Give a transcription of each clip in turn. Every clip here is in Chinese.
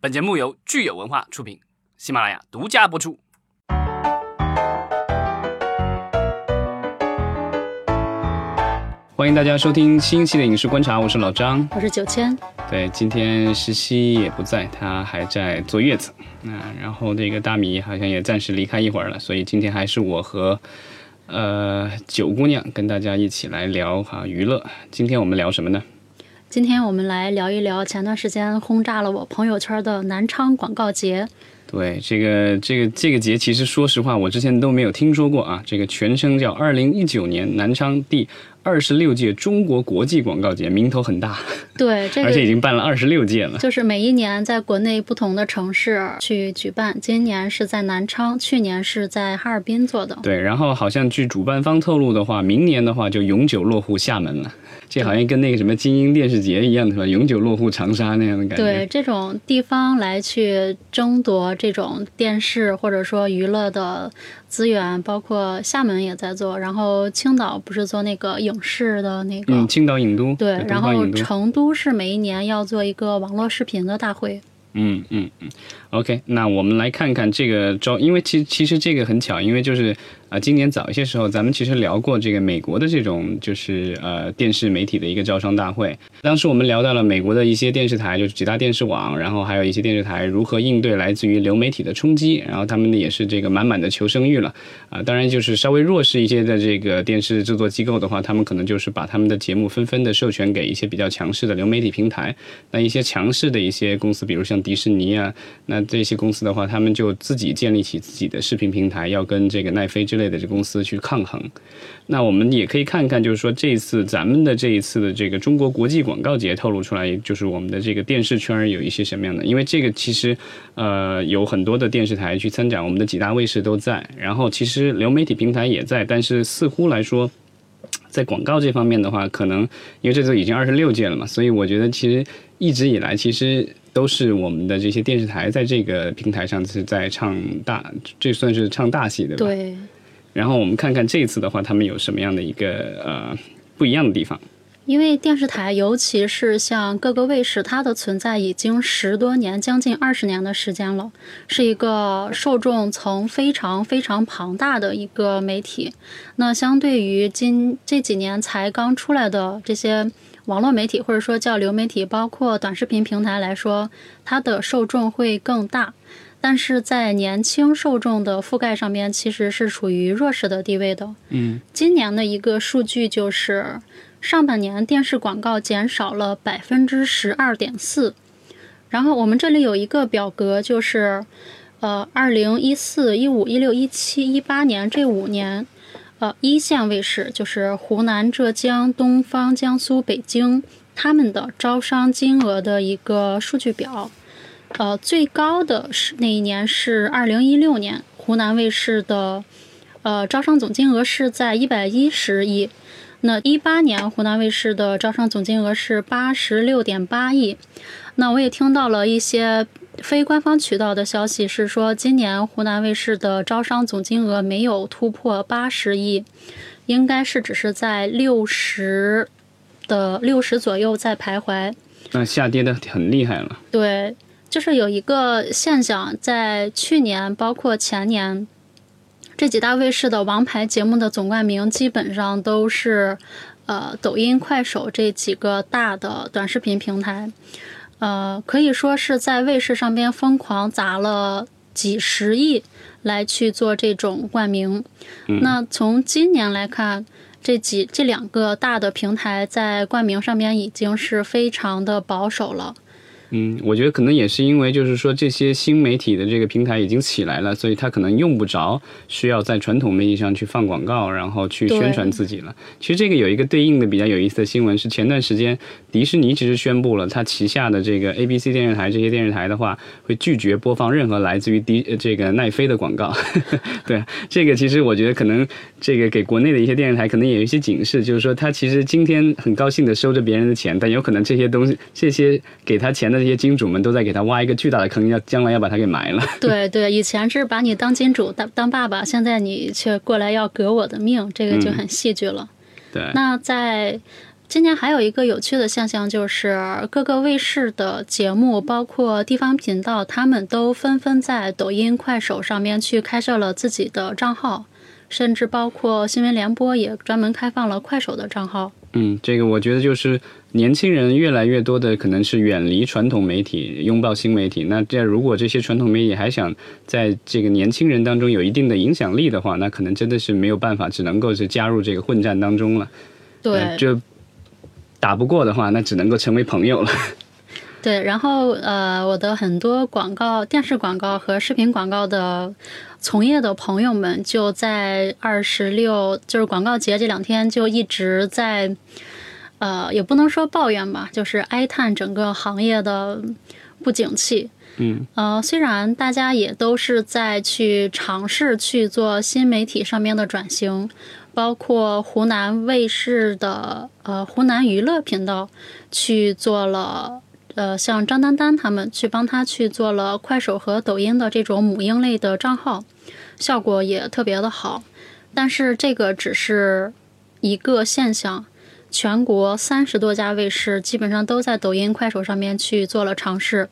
本节目由聚友文化出品，喜马拉雅独家播出。欢迎大家收听新一期的影视观察，我是老张，我是九千。对，今天石溪也不在，他还在坐月子。那然后这个大米好像也暂时离开一会儿了，所以今天还是我和呃九姑娘跟大家一起来聊哈娱乐。今天我们聊什么呢？今天我们来聊一聊前段时间轰炸了我朋友圈的南昌广告节。对，这个这个这个节，其实说实话，我之前都没有听说过啊。这个全称叫二零一九年南昌第。二十六届中国国际广告节名头很大，对，而且已经办了二十六届了。就是每一年在国内不同的城市去举办，今年是在南昌，去年是在哈尔滨做的。对，然后好像据主办方透露的话，明年的话就永久落户厦门了。这好像跟那个什么精英电视节一样，是吧？永久落户长沙那样的感觉。对，这种地方来去争夺这种电视或者说娱乐的资源，包括厦门也在做，然后青岛不是做那个影视的那个？嗯，青岛影都。对，然后成都是每一年要做一个网络视频的大会。嗯嗯嗯，OK，那我们来看看这个招，因为其其实这个很巧，因为就是。啊，今年早一些时候，咱们其实聊过这个美国的这种就是呃电视媒体的一个招商大会。当时我们聊到了美国的一些电视台，就是几大电视网，然后还有一些电视台如何应对来自于流媒体的冲击。然后他们呢也是这个满满的求生欲了啊。当然，就是稍微弱势一些的这个电视制作机构的话，他们可能就是把他们的节目纷纷的授权给一些比较强势的流媒体平台。那一些强势的一些公司，比如像迪士尼啊，那这些公司的话，他们就自己建立起自己的视频平台，要跟这个奈飞之类的这公司去抗衡，那我们也可以看看，就是说这一次咱们的这一次的这个中国国际广告节透露出来，就是我们的这个电视圈有一些什么样的？因为这个其实呃有很多的电视台去参展，我们的几大卫视都在，然后其实流媒体平台也在，但是似乎来说，在广告这方面的话，可能因为这次已经二十六届了嘛，所以我觉得其实一直以来其实。都是我们的这些电视台在这个平台上是在唱大，这算是唱大戏对吧？对。然后我们看看这次的话，他们有什么样的一个呃不一样的地方？因为电视台，尤其是像各个卫视，它的存在已经十多年，将近二十年的时间了，是一个受众层非常非常庞大的一个媒体。那相对于今这几年才刚出来的这些网络媒体，或者说叫流媒体，包括短视频平台来说，它的受众会更大。但是在年轻受众的覆盖上面，其实是处于弱势的地位的。嗯，今年的一个数据就是，上半年电视广告减少了百分之十二点四。然后我们这里有一个表格，就是，呃，二零一四、一五、一六、一七、一八年这五年，呃，一线卫视就是湖南、浙江、东方、江苏、北京他们的招商金额的一个数据表。呃，最高的是那一年是二零一六年，湖南卫视的呃招商总金额是在一百一十亿。那一八年湖南卫视的招商总金额是八十六点八亿。那我也听到了一些非官方渠道的消息，是说今年湖南卫视的招商总金额没有突破八十亿，应该是只是在六十的六十左右在徘徊。那下跌的很厉害了。对。就是有一个现象，在去年包括前年，这几大卫视的王牌节目的总冠名基本上都是，呃，抖音、快手这几个大的短视频平台，呃，可以说是在卫视上边疯狂砸了几十亿来去做这种冠名。那从今年来看，这几这两个大的平台在冠名上面已经是非常的保守了。嗯，我觉得可能也是因为，就是说这些新媒体的这个平台已经起来了，所以他可能用不着需要在传统媒体上去放广告，然后去宣传自己了。其实这个有一个对应的比较有意思的新闻是，前段时间迪士尼其实宣布了，它旗下的这个 ABC 电视台这些电视台的话，会拒绝播放任何来自于迪这个奈飞的广告。对，这个其实我觉得可能这个给国内的一些电视台可能也有一些警示，就是说他其实今天很高兴的收着别人的钱，但有可能这些东西这些给他钱的。这些金主们都在给他挖一个巨大的坑，要将来要把他给埋了。对对，以前是把你当金主当当爸爸，现在你却过来要革我的命，这个就很戏剧了。对。那在今年还有一个有趣的现象，就是各个卫视的节目，包括地方频道，他们都纷纷在抖音、快手上面去开设了自己的账号，甚至包括新闻联播也专门开放了快手的账号。嗯，这个我觉得就是年轻人越来越多的可能是远离传统媒体，拥抱新媒体。那这如果这些传统媒体还想在这个年轻人当中有一定的影响力的话，那可能真的是没有办法，只能够是加入这个混战当中了。对，就。打不过的话，那只能够成为朋友了。对，然后呃，我的很多广告、电视广告和视频广告的从业的朋友们，就在二十六，就是广告节这两天，就一直在呃，也不能说抱怨吧，就是哀叹整个行业的不景气。嗯，呃，虽然大家也都是在去尝试去做新媒体上面的转型。包括湖南卫视的呃湖南娱乐频道去做了呃像张丹丹他们去帮他去做了快手和抖音的这种母婴类的账号，效果也特别的好。但是这个只是一个现象，全国三十多家卫视基本上都在抖音、快手上面去做了尝试，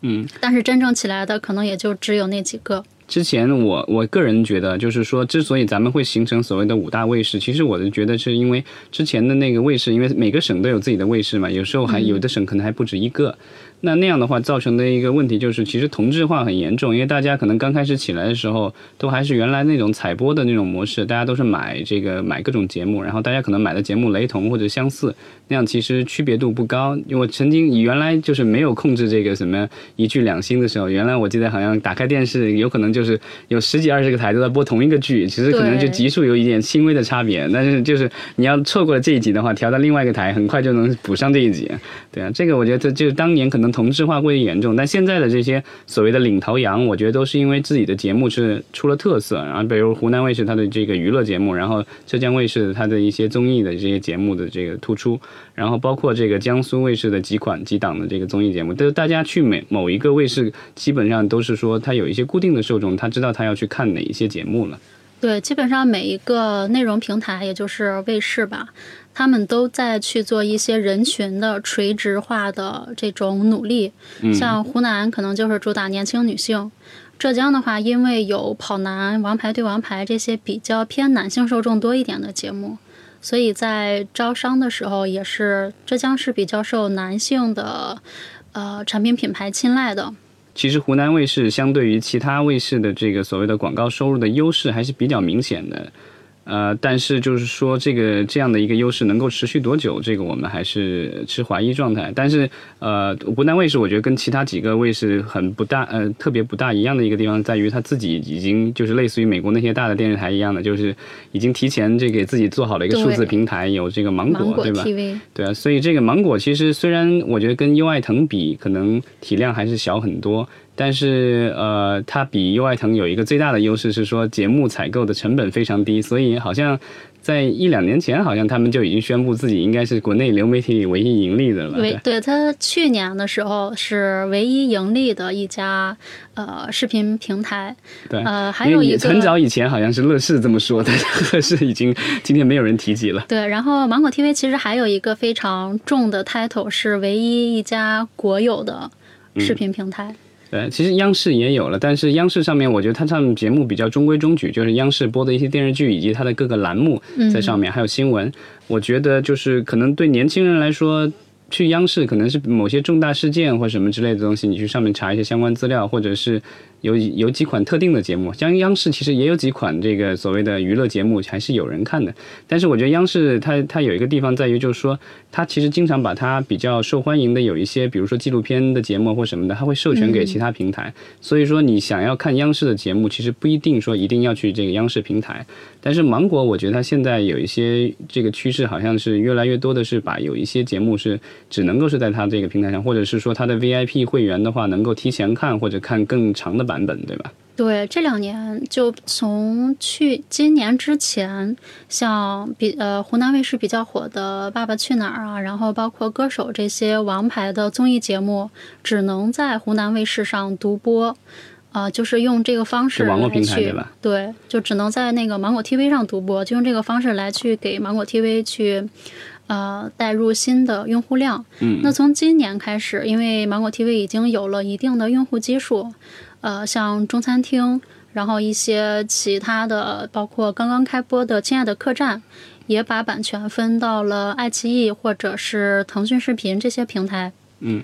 嗯，但是真正起来的可能也就只有那几个。之前我我个人觉得，就是说，之所以咱们会形成所谓的五大卫视，其实我是觉得是因为之前的那个卫视，因为每个省都有自己的卫视嘛，有时候还有的省可能还不止一个。那那样的话，造成的一个问题就是，其实同质化很严重，因为大家可能刚开始起来的时候，都还是原来那种采播的那种模式，大家都是买这个买各种节目，然后大家可能买的节目雷同或者相似，那样其实区别度不高。因为我曾经原来就是没有控制这个什么一剧两星的时候，原来我记得好像打开电视，有可能就是有十几二十个台都在播同一个剧，其实可能就集数有一点轻微的差别，但是就是你要错过了这一集的话，调到另外一个台，很快就能补上这一集。对啊，这个我觉得就是当年可能。同质化过于严重，但现在的这些所谓的领头羊，我觉得都是因为自己的节目是出了特色，然后比如湖南卫视它的这个娱乐节目，然后浙江卫视它的一些综艺的这些节目的这个突出，然后包括这个江苏卫视的几款几档的这个综艺节目，都大家去每某一个卫视，基本上都是说他有一些固定的受众，他知道他要去看哪一些节目了。对，基本上每一个内容平台，也就是卫视吧。他们都在去做一些人群的垂直化的这种努力，像湖南可能就是主打年轻女性，浙江的话，因为有跑男、王牌对王牌这些比较偏男性受众多一点的节目，所以在招商的时候也是浙江是比较受男性的呃产品品牌青睐的。其实湖南卫视相对于其他卫视的这个所谓的广告收入的优势还是比较明显的。呃，但是就是说，这个这样的一个优势能够持续多久，这个我们还是持怀疑状态。但是，呃，湖南卫视我觉得跟其他几个卫视很不大，呃，特别不大一样的一个地方在于，它自己已经就是类似于美国那些大的电视台一样的，就是已经提前这给自己做好了一个数字平台，有这个芒果，对吧？对啊，所以这个芒果其实虽然我觉得跟优爱腾比，可能体量还是小很多。但是，呃，它比优爱腾有一个最大的优势是说节目采购的成本非常低，所以好像在一两年前，好像他们就已经宣布自己应该是国内流媒体里唯一盈利的了。对，对，他去年的时候是唯一盈利的一家呃视频平台。对，呃，还有一个很早以前好像是乐视这么说的，乐视已经今天没有人提及了。对，然后芒果 TV 其实还有一个非常重的 title 是唯一一家国有的视频平台。对，其实央视也有了，但是央视上面我觉得它上节目比较中规中矩，就是央视播的一些电视剧以及它的各个栏目在上面，还有新闻。我觉得就是可能对年轻人来说，去央视可能是某些重大事件或什么之类的东西，你去上面查一些相关资料，或者是。有有几款特定的节目，像央视其实也有几款这个所谓的娱乐节目，还是有人看的。但是我觉得央视它它有一个地方在于，就是说它其实经常把它比较受欢迎的有一些，比如说纪录片的节目或什么的，它会授权给其他平台。所以说你想要看央视的节目，其实不一定说一定要去这个央视平台。但是芒果，我觉得它现在有一些这个趋势，好像是越来越多的是把有一些节目是只能够是在它这个平台上，或者是说它的 VIP 会员的话，能够提前看或者看更长的版本，对吧？对，这两年就从去今年之前，像比呃湖南卫视比较火的《爸爸去哪儿》啊，然后包括歌手这些王牌的综艺节目，只能在湖南卫视上独播。啊，就是用这个方式来去，对，就只能在那个芒果 TV 上独播，就用这个方式来去给芒果 TV 去，呃带入新的用户量。嗯，那从今年开始，因为芒果 TV 已经有了一定的用户基数，呃，像中餐厅，然后一些其他的，包括刚刚开播的《亲爱的客栈》，也把版权分到了爱奇艺或者是腾讯视频这些平台。嗯。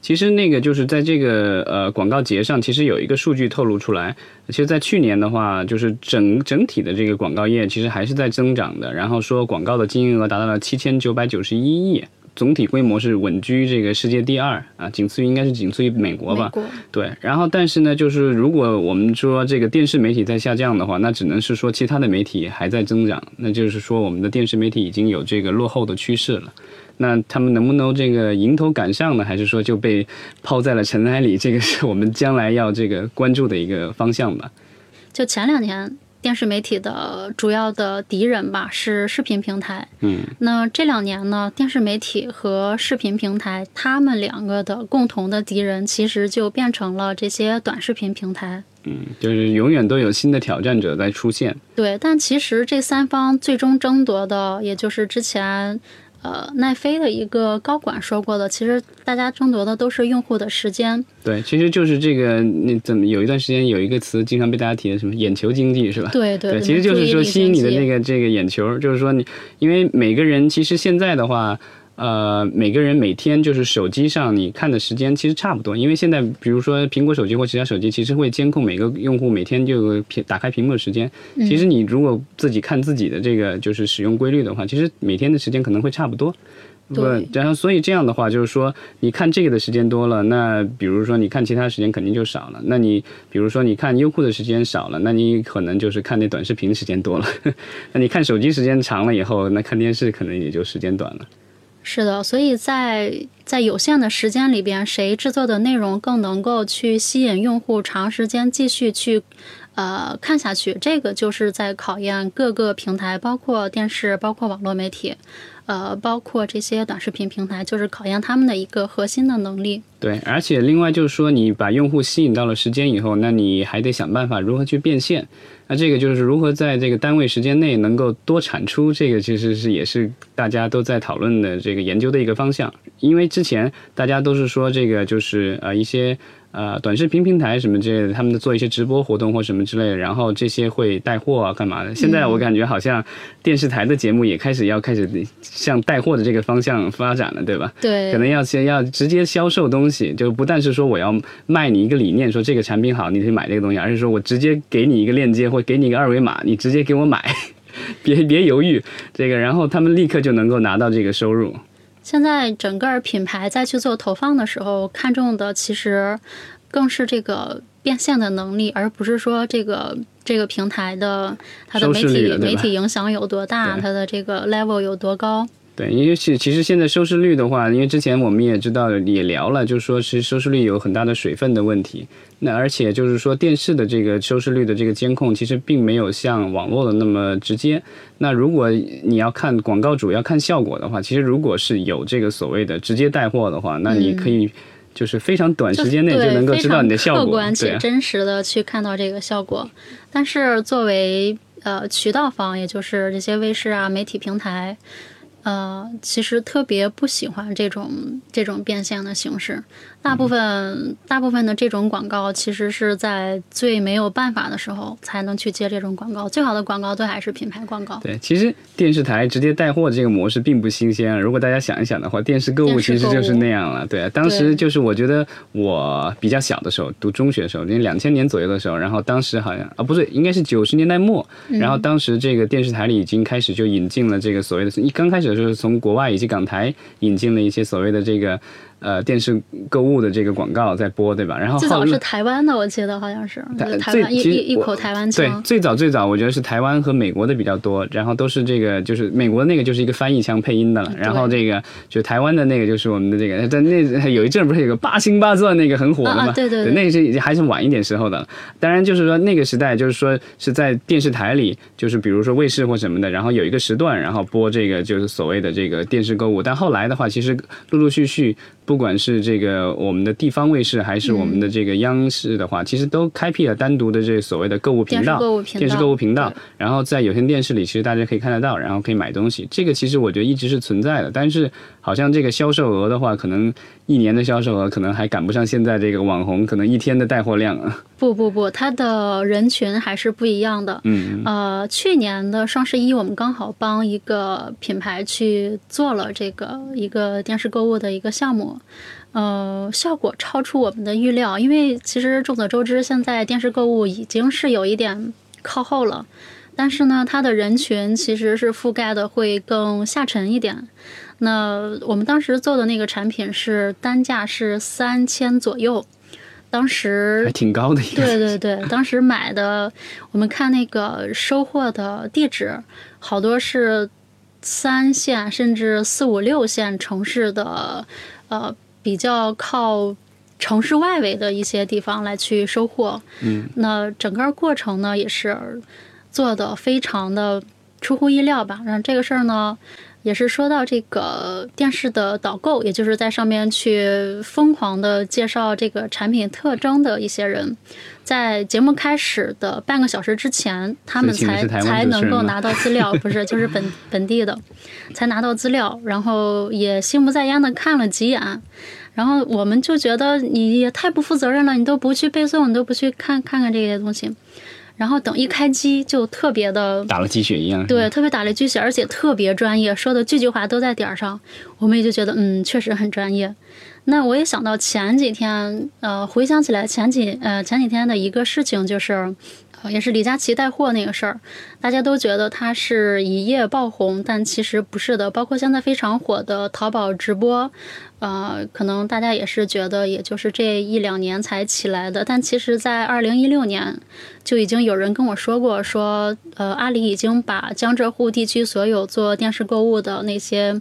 其实那个就是在这个呃广告节上，其实有一个数据透露出来。其实，在去年的话，就是整整体的这个广告业其实还是在增长的。然后说广告的经营额达到了七千九百九十一亿，总体规模是稳居这个世界第二啊，仅次于应该是仅次于美国吧。对。然后，但是呢，就是如果我们说这个电视媒体在下降的话，那只能是说其他的媒体还在增长，那就是说我们的电视媒体已经有这个落后的趋势了。那他们能不能这个迎头赶上呢？还是说就被抛在了尘埃里？这个是我们将来要这个关注的一个方向吧。就前两年，电视媒体的主要的敌人吧是视频平台。嗯。那这两年呢，电视媒体和视频平台，他们两个的共同的敌人，其实就变成了这些短视频平台。嗯，就是永远都有新的挑战者在出现。对，但其实这三方最终争夺的，也就是之前。呃，奈飞的一个高管说过的，其实大家争夺的都是用户的时间。对，其实就是这个，你怎么有一段时间有一个词经常被大家提的，什么眼球经济是吧？对对，其实就是说吸引你的那个这个眼球，就是说你，因为每个人其实现在的话。呃，每个人每天就是手机上你看的时间其实差不多，因为现在比如说苹果手机或其他手机，其实会监控每个用户每天就屏打开屏幕的时间。其实你如果自己看自己的这个就是使用规律的话，其实每天的时间可能会差不多。对。然后所以这样的话，就是说你看这个的时间多了，那比如说你看其他时间肯定就少了。那你比如说你看优酷的时间少了，那你可能就是看那短视频时间多了。那你看手机时间长了以后，那看电视可能也就时间短了。是的，所以在在有限的时间里边，谁制作的内容更能够去吸引用户长时间继续去呃看下去，这个就是在考验各个平台，包括电视，包括网络媒体。呃，包括这些短视频平台，就是考验他们的一个核心的能力。对，而且另外就是说，你把用户吸引到了时间以后，那你还得想办法如何去变现。那这个就是如何在这个单位时间内能够多产出，这个其实是也是大家都在讨论的这个研究的一个方向。因为之前大家都是说这个就是呃一些。呃，短视频平台什么之类的，他们做一些直播活动或什么之类的，然后这些会带货啊，干嘛的？现在我感觉好像电视台的节目也开始要开始向带货的这个方向发展了，对吧？对，可能要先要直接销售东西，就不但是说我要卖你一个理念，说这个产品好，你去买这个东西，而是说我直接给你一个链接或给你一个二维码，你直接给我买，别别犹豫，这个，然后他们立刻就能够拿到这个收入。现在整个品牌在去做投放的时候，看重的其实更是这个变现的能力，而不是说这个这个平台的它的媒体媒体影响有多大，它的这个 level 有多高。对，因为其其实现在收视率的话，因为之前我们也知道也聊了，就是说是收视率有很大的水分的问题。那而且就是说电视的这个收视率的这个监控，其实并没有像网络的那么直接。那如果你要看广告主要看效果的话，其实如果是有这个所谓的直接带货的话，那你可以就是非常短时间内就能够知道你的效果，客观且真实的去看到这个效果。但是作为呃渠道方，也就是这些卫视啊、媒体平台。呃，其实特别不喜欢这种这种变现的形式。大部分大部分的这种广告，其实是在最没有办法的时候才能去接这种广告。最好的广告都还是品牌广告。对，其实电视台直接带货这个模式并不新鲜。如果大家想一想的话，电视购物其实就是那样了。对，当时就是我觉得我比较小的时候，读中学的时候，那两千年左右的时候，然后当时好像啊不对，应该是九十年代末，然后当时这个电视台里已经开始就引进了这个所谓的，一刚开始就是从国外以及港台引进了一些所谓的这个。呃，电视购物的这个广告在播，对吧？然后最早是台湾的，我记得好像是台湾一一口台湾腔。对，最早最早我觉得是台湾和美国的比较多，然后都是这个就是美国那个就是一个翻译腔配音的了，然后这个就台湾的那个就是我们的这个，但那有一阵不是有个八星八钻那个很火的嘛？对对对，那个是还是晚一点时候的。当然就是说那个时代就是说是在电视台里，就是比如说卫视或什么的，然后有一个时段，然后播这个就是所谓的这个电视购物。但后来的话，其实陆陆续续。不管是这个我们的地方卫视，还是我们的这个央视的话，其实都开辟了单独的这所谓的购物频道，电视购物频道电视购物频道。然后在有线电视里，其实大家可以看得到，然后可以买东西。这个其实我觉得一直是存在的，但是好像这个销售额的话，可能一年的销售额可能还赶不上现在这个网红可能一天的带货量啊。不不不，它的人群还是不一样的。嗯，呃，去年的双十一，我们刚好帮一个品牌去做了这个一个电视购物的一个项目，呃，效果超出我们的预料。因为其实众所周知，现在电视购物已经是有一点靠后了，但是呢，它的人群其实是覆盖的会更下沉一点。那我们当时做的那个产品是单价是三千左右，当时还挺高的。对对对，当时买的，我们看那个收货的地址，好多是三线甚至四五六线城市的，呃，比较靠城市外围的一些地方来去收货。嗯，那整个过程呢，也是做的非常的出乎意料吧。然后这个事儿呢。也是说到这个电视的导购，也就是在上面去疯狂的介绍这个产品特征的一些人，在节目开始的半个小时之前，他们才才能够拿到资料，不是就是本 本地的，才拿到资料，然后也心不在焉的看了几眼，然后我们就觉得你也太不负责任了，你都不去背诵，你都不去看看看这些东西，然后等一开机就特别的打了鸡血一样。对，特别打了鸡血，而且特别专业，说的句句话都在点儿上。我们也就觉得，嗯，确实很专业。那我也想到前几天，呃，回想起来前几呃前几天的一个事情，就是，呃，也是李佳琦带货那个事儿，大家都觉得他是一夜爆红，但其实不是的。包括现在非常火的淘宝直播，呃，可能大家也是觉得，也就是这一两年才起来的，但其实，在二零一六年就已经有人跟我说过，说，呃，阿里已经把江浙沪地区所有做电视购物的那些，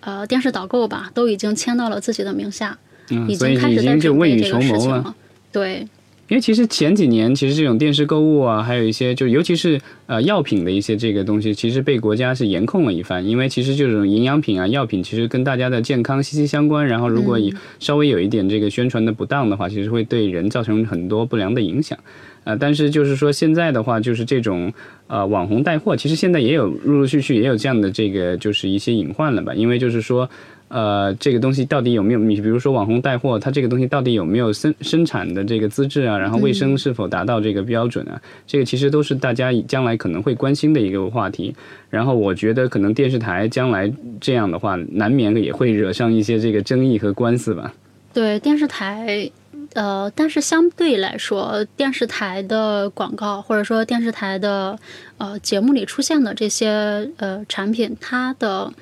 呃，电视导购吧，都已经签到了自己的名下，嗯，已经开始在准备这个事。情了。对，因为其实前几年，其实这种电视购物啊，还有一些就尤其是呃药品的一些这个东西，其实被国家是严控了一番。因为其实这种营养品啊、药品，其实跟大家的健康息息相关。然后如果以稍微有一点这个宣传的不当的话，其实会对人造成很多不良的影响。呃，但是就是说现在的话，就是这种呃网红带货，其实现在也有陆陆续续也有这样的这个就是一些隐患了吧？因为就是说。呃，这个东西到底有没有？你比如说网红带货，它这个东西到底有没有生生产的这个资质啊？然后卫生是否达到这个标准啊？这个其实都是大家将来可能会关心的一个话题。然后我觉得可能电视台将来这样的话，难免也会惹上一些这个争议和官司吧。对电视台，呃，但是相对来说，电视台的广告或者说电视台的呃节目里出现的这些呃产品，它的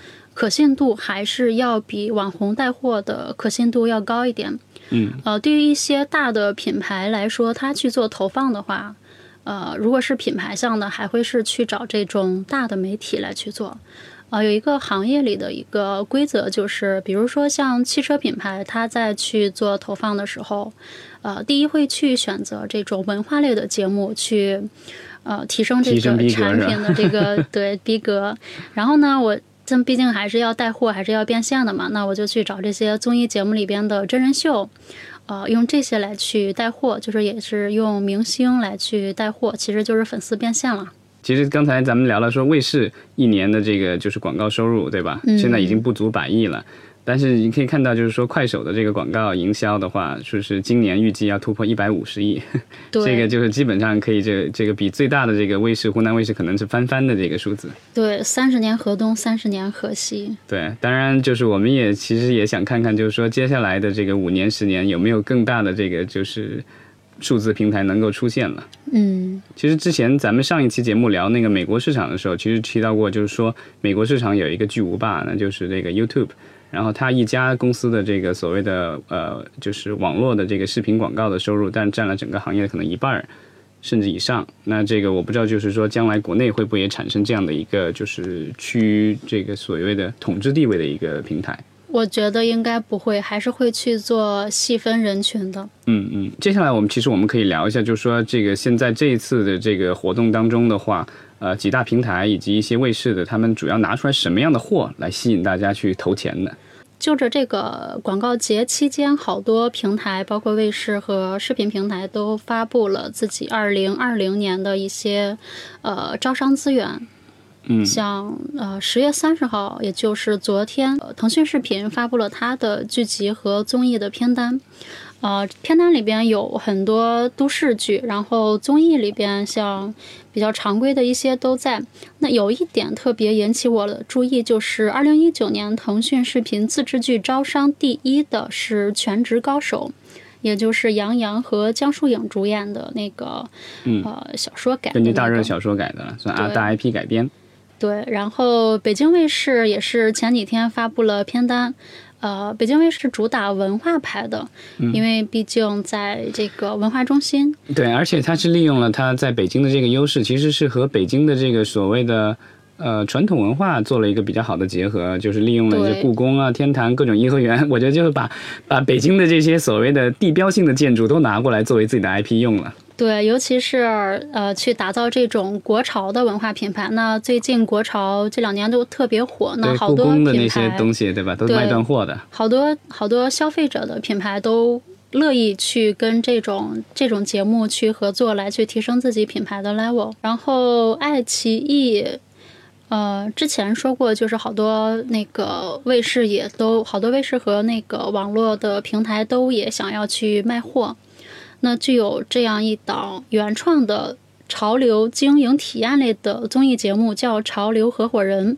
可信度还是要比网红带货的可信度要高一点。嗯，呃，对于一些大的品牌来说，它去做投放的话，呃，如果是品牌向的，还会是去找这种大的媒体来去做。呃，有一个行业里的一个规则，就是比如说像汽车品牌，它在去做投放的时候，呃，第一会去选择这种文化类的节目去，呃，提升这个产品的这个 对逼格。然后呢，我咱毕竟还是要带货，还是要变现的嘛，那我就去找这些综艺节目里边的真人秀。呃，用这些来去带货，就是也是用明星来去带货，其实就是粉丝变现了。其实刚才咱们聊了说卫视一年的这个就是广告收入，对吧？嗯现在已经不足百亿了。但是你可以看到，就是说快手的这个广告营销的话，说是今年预计要突破一百五十亿，对，这个就是基本上可以这个这个比最大的这个卫视湖南卫视可能是翻番的这个数字。对，三十年河东，三十年河西。对，当然就是我们也其实也想看看，就是说接下来的这个五年十年有没有更大的这个就是数字平台能够出现了。嗯其实之前咱们上一期节目聊那个美国市场的时候，其实提到过，就是说美国市场有一个巨无霸，那就是这个 YouTube。然后它一家公司的这个所谓的呃，就是网络的这个视频广告的收入，但占了整个行业的可能一半儿甚至以上。那这个我不知道，就是说将来国内会不会也产生这样的一个就是趋这个所谓的统治地位的一个平台？我觉得应该不会，还是会去做细分人群的。嗯嗯，接下来我们其实我们可以聊一下，就是说这个现在这一次的这个活动当中的话，呃，几大平台以及一些卫视的，他们主要拿出来什么样的货来吸引大家去投钱呢？就着这个广告节期间，好多平台，包括卫视和视频平台，都发布了自己二零二零年的一些呃招商资源。嗯，像呃十月三十号，也就是昨天，呃腾讯视频发布了它的剧集和综艺的片单。呃，片单里边有很多都市剧，然后综艺里边像比较常规的一些都在。那有一点特别引起我的注意，就是二零一九年腾讯视频自制剧招商第一的是《全职高手》，也就是杨洋和江疏影主演的那个嗯呃小说改的、根据。大热小说改的，算啊大 IP 改编。对，然后北京卫视也是前几天发布了片单，呃，北京卫视主打文化牌的，因为毕竟在这个文化中心，对，而且它是利用了它在北京的这个优势，其实是和北京的这个所谓的呃传统文化做了一个比较好的结合，就是利用了一些故宫啊、天坛各种颐和园，我觉得就是把把北京的这些所谓的地标性的建筑都拿过来作为自己的 IP 用了。对，尤其是呃去打造这种国潮的文化品牌。那最近国潮这两年都特别火，那好多品宫的那些牌，东西，对吧？都是卖断货的。好多好多消费者的品牌都。乐意去跟这种这种节目去合作，来去提升自己品牌的 level。然后爱奇艺，呃，之前说过，就是好多那个卫视也都好多卫视和那个网络的平台都也想要去卖货。那具有这样一档原创的潮流经营体验类的综艺节目，叫《潮流合伙人》。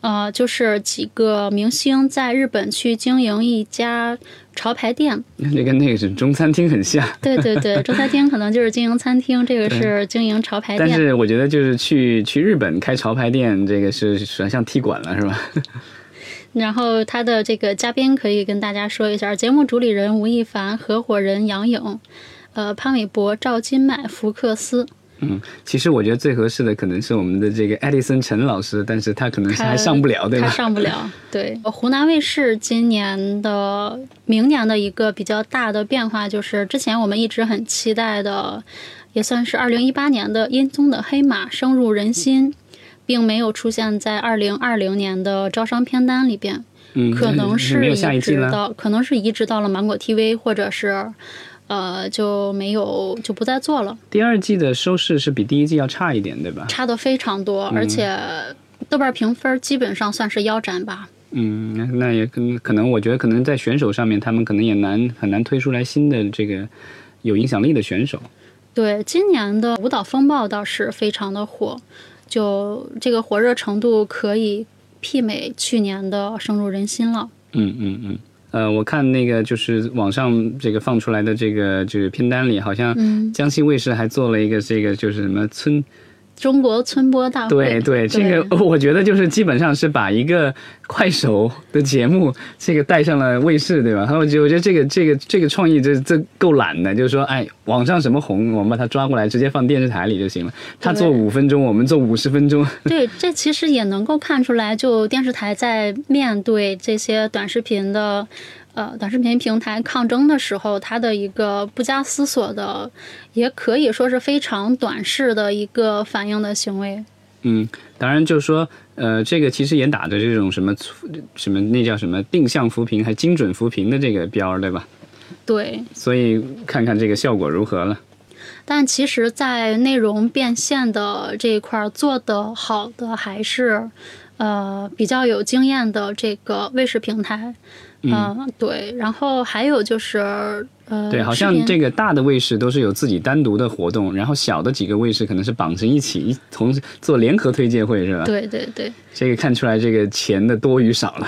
呃，就是几个明星在日本去经营一家潮牌店。那跟那个是中餐厅很像，对对对，中餐厅可能就是经营餐厅，这个是经营潮牌店但店。是我觉得就是去去日本开潮牌店，这个是转向踢馆了，是吧？然后他的这个嘉宾可以跟大家说一下：节目主理人吴亦凡，合伙人杨颖，呃，潘玮柏、赵今麦、福克斯。嗯，其实我觉得最合适的可能是我们的这个艾迪森陈老师，但是他可能是还上不了，对吧他？上不了。对，湖南卫视今年的、明年的一个比较大的变化，就是之前我们一直很期待的，也算是二零一八年的音综的黑马深入人心，并没有出现在二零二零年的招商片单里边，嗯，可能是移。植到，可能是移植到了芒果 TV，或者是。呃，就没有就不再做了，第二季的收视是比第一季要差一点，对吧？差的非常多，而且豆瓣评分基本上算是腰斩吧。嗯，那也可能可能，我觉得可能在选手上面，他们可能也难很难推出来新的这个有影响力的选手。对，今年的舞蹈风暴倒是非常的火，就这个火热程度可以媲美去年的深入人心了。嗯嗯嗯。呃，我看那个就是网上这个放出来的这个就是片单里，好像嗯，江西卫视还做了一个这个就是什么村中国村播大会，对对，这个我觉得就是基本上是把一个快手的节目这个带上了卫视，对吧？然后我觉得这个这个这个创意这这够懒的，就是说，哎，网上什么红，我们把它抓过来，直接放电视台里就行了。他做五分钟，我们做五十分钟。对，这其实也能够看出来，就电视台在面对这些短视频的。呃，短视频平台抗争的时候，它的一个不加思索的，也可以说是非常短视的一个反应的行为。嗯，当然就是说，呃，这个其实也打着这种什么什么那叫什么定向扶贫还精准扶贫的这个标儿，对吧？对，所以看看这个效果如何了。但其实，在内容变现的这一块儿做得好的，还是呃比较有经验的这个卫视平台。嗯、对。然后还有就是呃，对，好像这个大的卫视都是有自己单独的活动，然后小的几个卫视可能是绑成一起，一同做联合推介会，是吧？对对对。这个看出来这个钱的多与少了。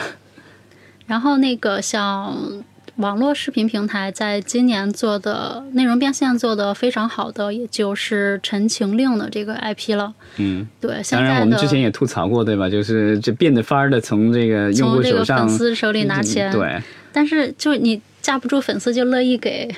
然后那个像网络视频平台在今年做的内容变现做的非常好的，也就是《陈情令》的这个 IP 了。嗯，对，当然我们之前也吐槽过，对吧？就是这变着法儿的从这个用户从这个手上粉丝手里拿钱，嗯对。但是就你架不住粉丝就乐意给，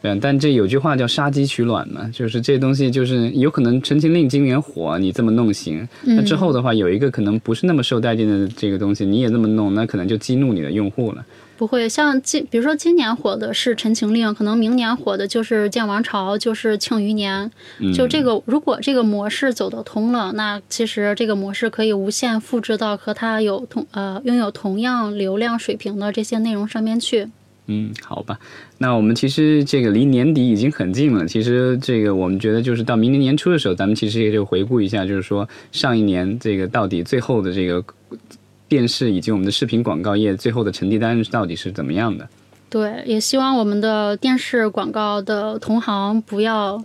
对，但这有句话叫杀鸡取卵嘛，就是这东西就是有可能《陈情令》今年火，你这么弄行，那之后的话有一个可能不是那么受待见的这个东西，你也这么弄，那可能就激怒你的用户了。不会像今，比如说今年火的是《陈情令》，可能明年火的就是《建王朝》，就是《庆余年》。就这个，如果这个模式走得通了，那其实这个模式可以无限复制到和它有同呃拥有同样流量水平的这些内容上面去。嗯，好吧，那我们其实这个离年底已经很近了。其实这个我们觉得就是到明年年初的时候，咱们其实也就回顾一下，就是说上一年这个到底最后的这个电视以及我们的视频广告业最后的成绩单到底是怎么样的？对，也希望我们的电视广告的同行不要。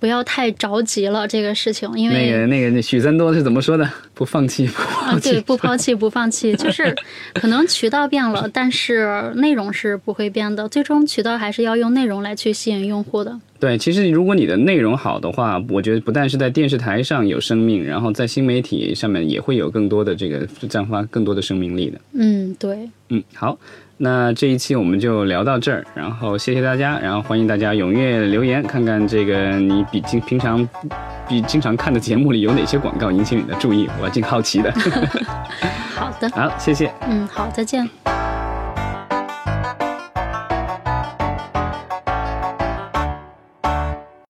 不要太着急了，这个事情，因为那个那个那许三多是怎么说的？不放弃，不啊，对，不抛弃，不放弃，就是可能渠道变了，但是内容是不会变的。最终渠道还是要用内容来去吸引用户的。对，其实如果你的内容好的话，我觉得不但是在电视台上有生命，然后在新媒体上面也会有更多的这个绽放更多的生命力的。嗯，对，嗯，好。那这一期我们就聊到这儿，然后谢谢大家，然后欢迎大家踊跃留言，看看这个你比经平常比经常看的节目里有哪些广告引起你的注意，我挺好奇的。好的，好，谢谢。嗯，好，再见。